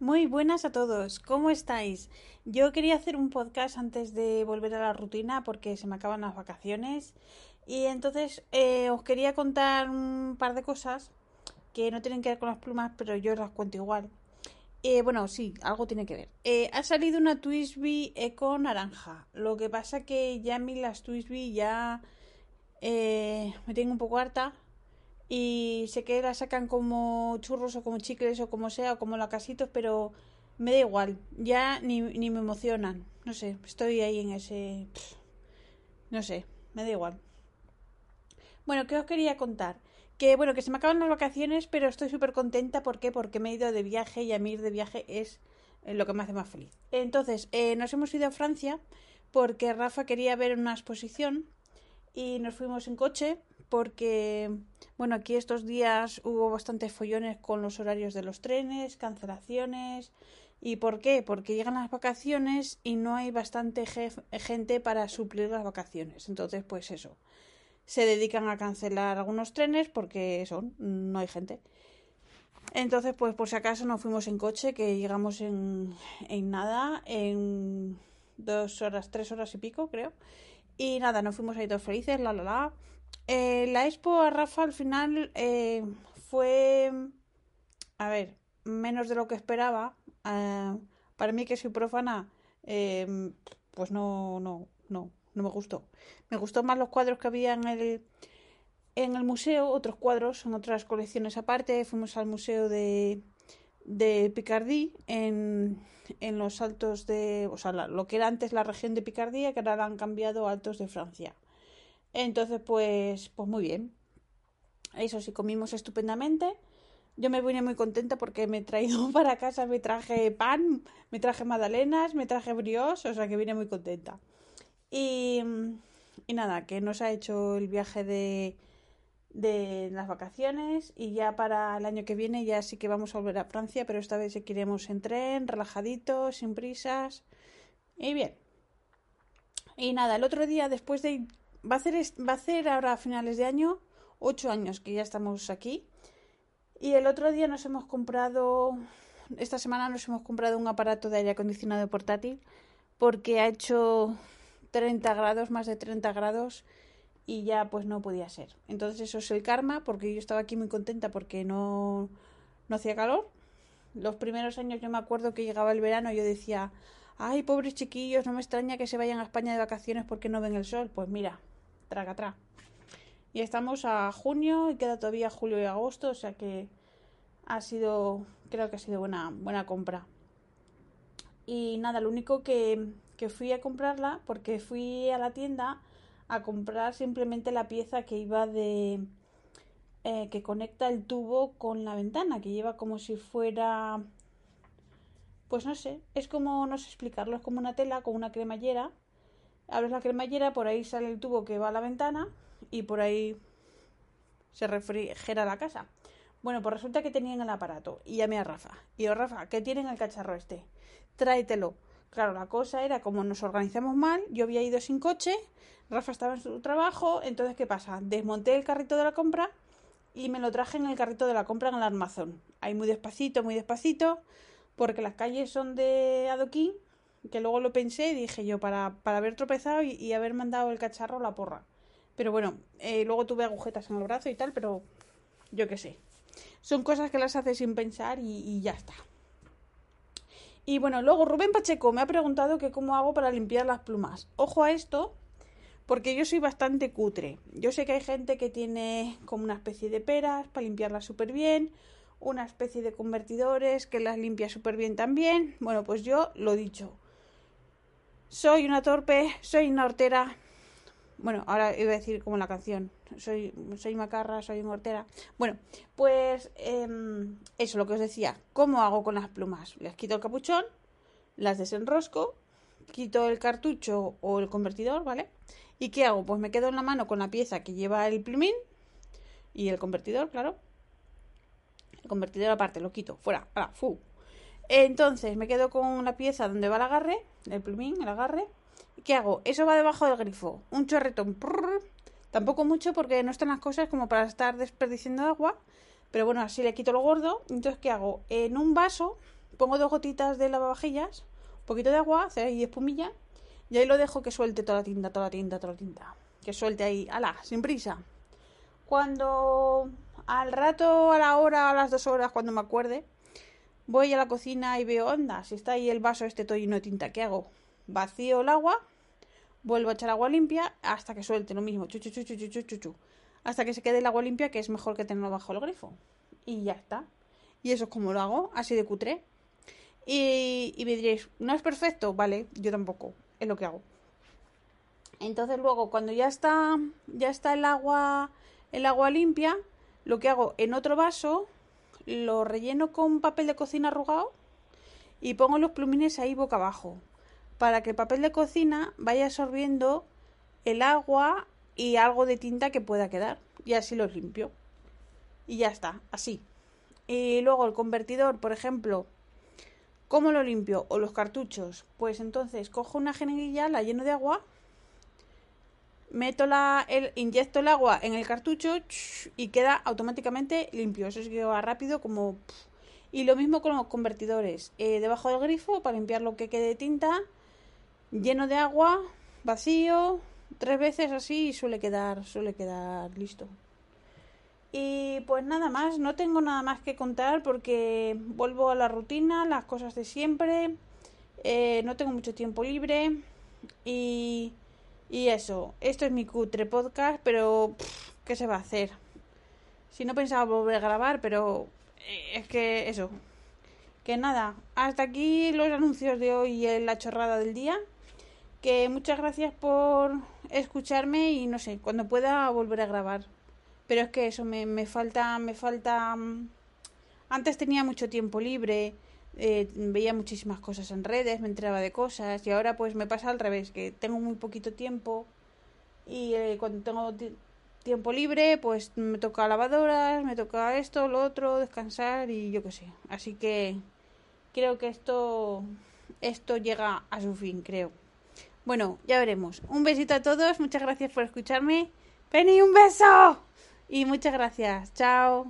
Muy buenas a todos, ¿cómo estáis? Yo quería hacer un podcast antes de volver a la rutina porque se me acaban las vacaciones y entonces eh, os quería contar un par de cosas que no tienen que ver con las plumas, pero yo las cuento igual. Eh, bueno, sí, algo tiene que ver. Eh, ha salido una Twisby Eco naranja. Lo que pasa que ya a mí las Twisby ya me tienen un poco harta y sé que la sacan como churros o como chicles o como sea o como lacasitos, pero me da igual, ya ni, ni me emocionan, no sé, estoy ahí en ese... no sé, me da igual. Bueno, ¿qué os quería contar? Que bueno, que se me acaban las vacaciones, pero estoy súper contenta, ¿por qué? Porque me he ido de viaje y a mí ir de viaje es eh, lo que me hace más feliz. Entonces, eh, nos hemos ido a Francia porque Rafa quería ver una exposición y nos fuimos en coche porque, bueno, aquí estos días hubo bastantes follones con los horarios de los trenes, cancelaciones. ¿Y por qué? Porque llegan las vacaciones y no hay bastante gente para suplir las vacaciones. Entonces, pues eso. Se dedican a cancelar algunos trenes porque son, no hay gente. Entonces, pues por si acaso nos fuimos en coche, que llegamos en, en nada, en dos horas, tres horas y pico, creo. Y nada, nos fuimos ahí todos felices, la la la. Eh, la expo a Rafa al final eh, fue, a ver, menos de lo que esperaba. Eh, para mí que soy profana, pues no, no, no, no me gustó. Me gustó más los cuadros que había en el, en el museo, otros cuadros en otras colecciones aparte. Fuimos al museo de, de Picardí en, en los altos de, o sea, lo que era antes la región de Picardía, que ahora la han cambiado a altos de Francia. Entonces, pues, pues muy bien. Eso sí, comimos estupendamente. Yo me vine muy contenta porque me he traído para casa, me traje pan, me traje magdalenas, me traje brios, o sea que vine muy contenta. Y, y nada, que nos ha hecho el viaje de, de las vacaciones y ya para el año que viene ya sí que vamos a volver a Francia, pero esta vez sí iremos en tren, relajaditos, sin prisas y bien. Y nada, el otro día después de va a, hacer, va a hacer ahora a finales de año ocho años que ya estamos aquí. Y el otro día nos hemos comprado, esta semana nos hemos comprado un aparato de aire acondicionado portátil porque ha hecho 30 grados, más de 30 grados y ya pues no podía ser. Entonces eso es el karma porque yo estaba aquí muy contenta porque no, no hacía calor. Los primeros años yo me acuerdo que llegaba el verano y yo decía, ay, pobres chiquillos, no me extraña que se vayan a España de vacaciones porque no ven el sol. Pues mira, traga atrás. Y estamos a junio y queda todavía julio y agosto, o sea que ha sido, creo que ha sido buena, buena compra. Y nada, lo único que, que fui a comprarla, porque fui a la tienda a comprar simplemente la pieza que iba de, eh, que conecta el tubo con la ventana, que lleva como si fuera, pues no sé, es como, no sé explicarlo, es como una tela con una cremallera abres la cremallera, por ahí sale el tubo que va a la ventana y por ahí se refrigera la casa. Bueno, pues resulta que tenían el aparato y llamé a Rafa. Y yo, Rafa, ¿qué tienen el cacharro este? Tráetelo. Claro, la cosa era como nos organizamos mal, yo había ido sin coche, Rafa estaba en su trabajo, entonces ¿qué pasa? Desmonté el carrito de la compra y me lo traje en el carrito de la compra en el armazón. Ahí muy despacito, muy despacito, porque las calles son de adoquín que luego lo pensé y dije yo, para, para haber tropezado y, haber mandado el cacharro a la porra. Pero bueno, eh, luego tuve agujetas en el brazo y tal, pero yo qué sé. Son cosas que las haces sin pensar y, ya está. Y bueno, luego Rubén Pacheco me ha preguntado que cómo hago para limpiar las plumas. Ojo a esto, porque yo soy bastante cutre. Yo sé que hay gente que tiene como una especie de peras para limpiarlas súper bien, una especie de convertidores que las limpia súper bien también. Bueno, pues yo lo dicho. Soy una torpe, soy una hortera. Bueno, ahora iba a decir como la canción. Soy, soy macarra, soy una hortera. Bueno, pues em, eso lo que os decía. ¿Cómo hago con las plumas? Les quito el capuchón, las desenrosco, quito el cartucho o el convertidor, ¿vale? ¿Y qué hago? Pues me quedo en la mano con la pieza que lleva el plumín y el convertidor, claro. El convertidor aparte, lo quito, fuera, ahora, fu. Entonces me quedo con la pieza donde va el agarre, el plumín, el agarre. ¿Qué hago? Eso va debajo del grifo. Un chorretón. Tampoco mucho porque no están las cosas como para estar desperdiciando agua. Pero bueno, así le quito lo gordo. Entonces, ¿qué hago? En un vaso pongo dos gotitas de lavavajillas, un poquito de agua, hace ahí espumilla, y ahí lo dejo que suelte toda la tinta, toda la tinta, toda la tinta. Que suelte ahí, ala, sin prisa. Cuando al rato, a la hora, a las dos horas, cuando me acuerde, voy a la cocina y veo, onda, si está ahí el vaso este todo lleno de tinta, ¿qué hago? Vacío el agua, vuelvo a echar agua limpia hasta que suelte lo mismo, chu, chu, chu, hasta que se quede el agua limpia, que es mejor que tenerlo bajo el grifo. Y ya está. Y eso es como lo hago, así de cutre. Y, y me diréis, ¿no es perfecto? Vale, yo tampoco, es lo que hago. Entonces luego, cuando ya está, ya está el agua, el agua limpia, lo que hago en otro vaso, lo relleno con papel de cocina arrugado y pongo los plumines ahí boca abajo, para que el papel de cocina vaya absorbiendo el agua y algo de tinta que pueda quedar. Y así los limpio. Y ya está, así. Y luego el convertidor, por ejemplo, ¿cómo lo limpio? O los cartuchos. Pues entonces cojo una jeringuilla, la lleno de agua, meto la, el, inyecto el agua en el cartucho y queda automáticamente limpio. Eso sí que va rápido como... Y lo mismo con los convertidores. Eh, debajo del grifo para limpiar lo que quede de tinta, lleno de agua, vacío, tres veces así y suele quedar, suele quedar listo. Y pues nada más, no tengo nada más que contar porque vuelvo a la rutina, las cosas de siempre, eh, no tengo mucho tiempo libre y, y eso, esto es mi cutre podcast, pero ¿qué se va a hacer? Si no pensaba volver a grabar, pero eh, es que eso, que nada, hasta aquí los anuncios de hoy y la chorrada del día, que muchas gracias por escucharme y no sé, cuando pueda volver a grabar. Pero es que eso me, me falta, me falta. mm, Antes tenía mucho tiempo libre, eh, veía muchísimas cosas en redes, me enteraba de cosas y ahora pues me pasa al revés, que tengo muy poquito tiempo y eh, cuando tengo ti- tiempo libre pues me toca lavadoras, me toca esto, lo otro, descansar y yo qué sé. Así que creo que esto esto llega a su fin, creo. Bueno, ya veremos. Un besito a todos, muchas gracias por escucharme. Penny, un beso. Y muchas gracias. Chao.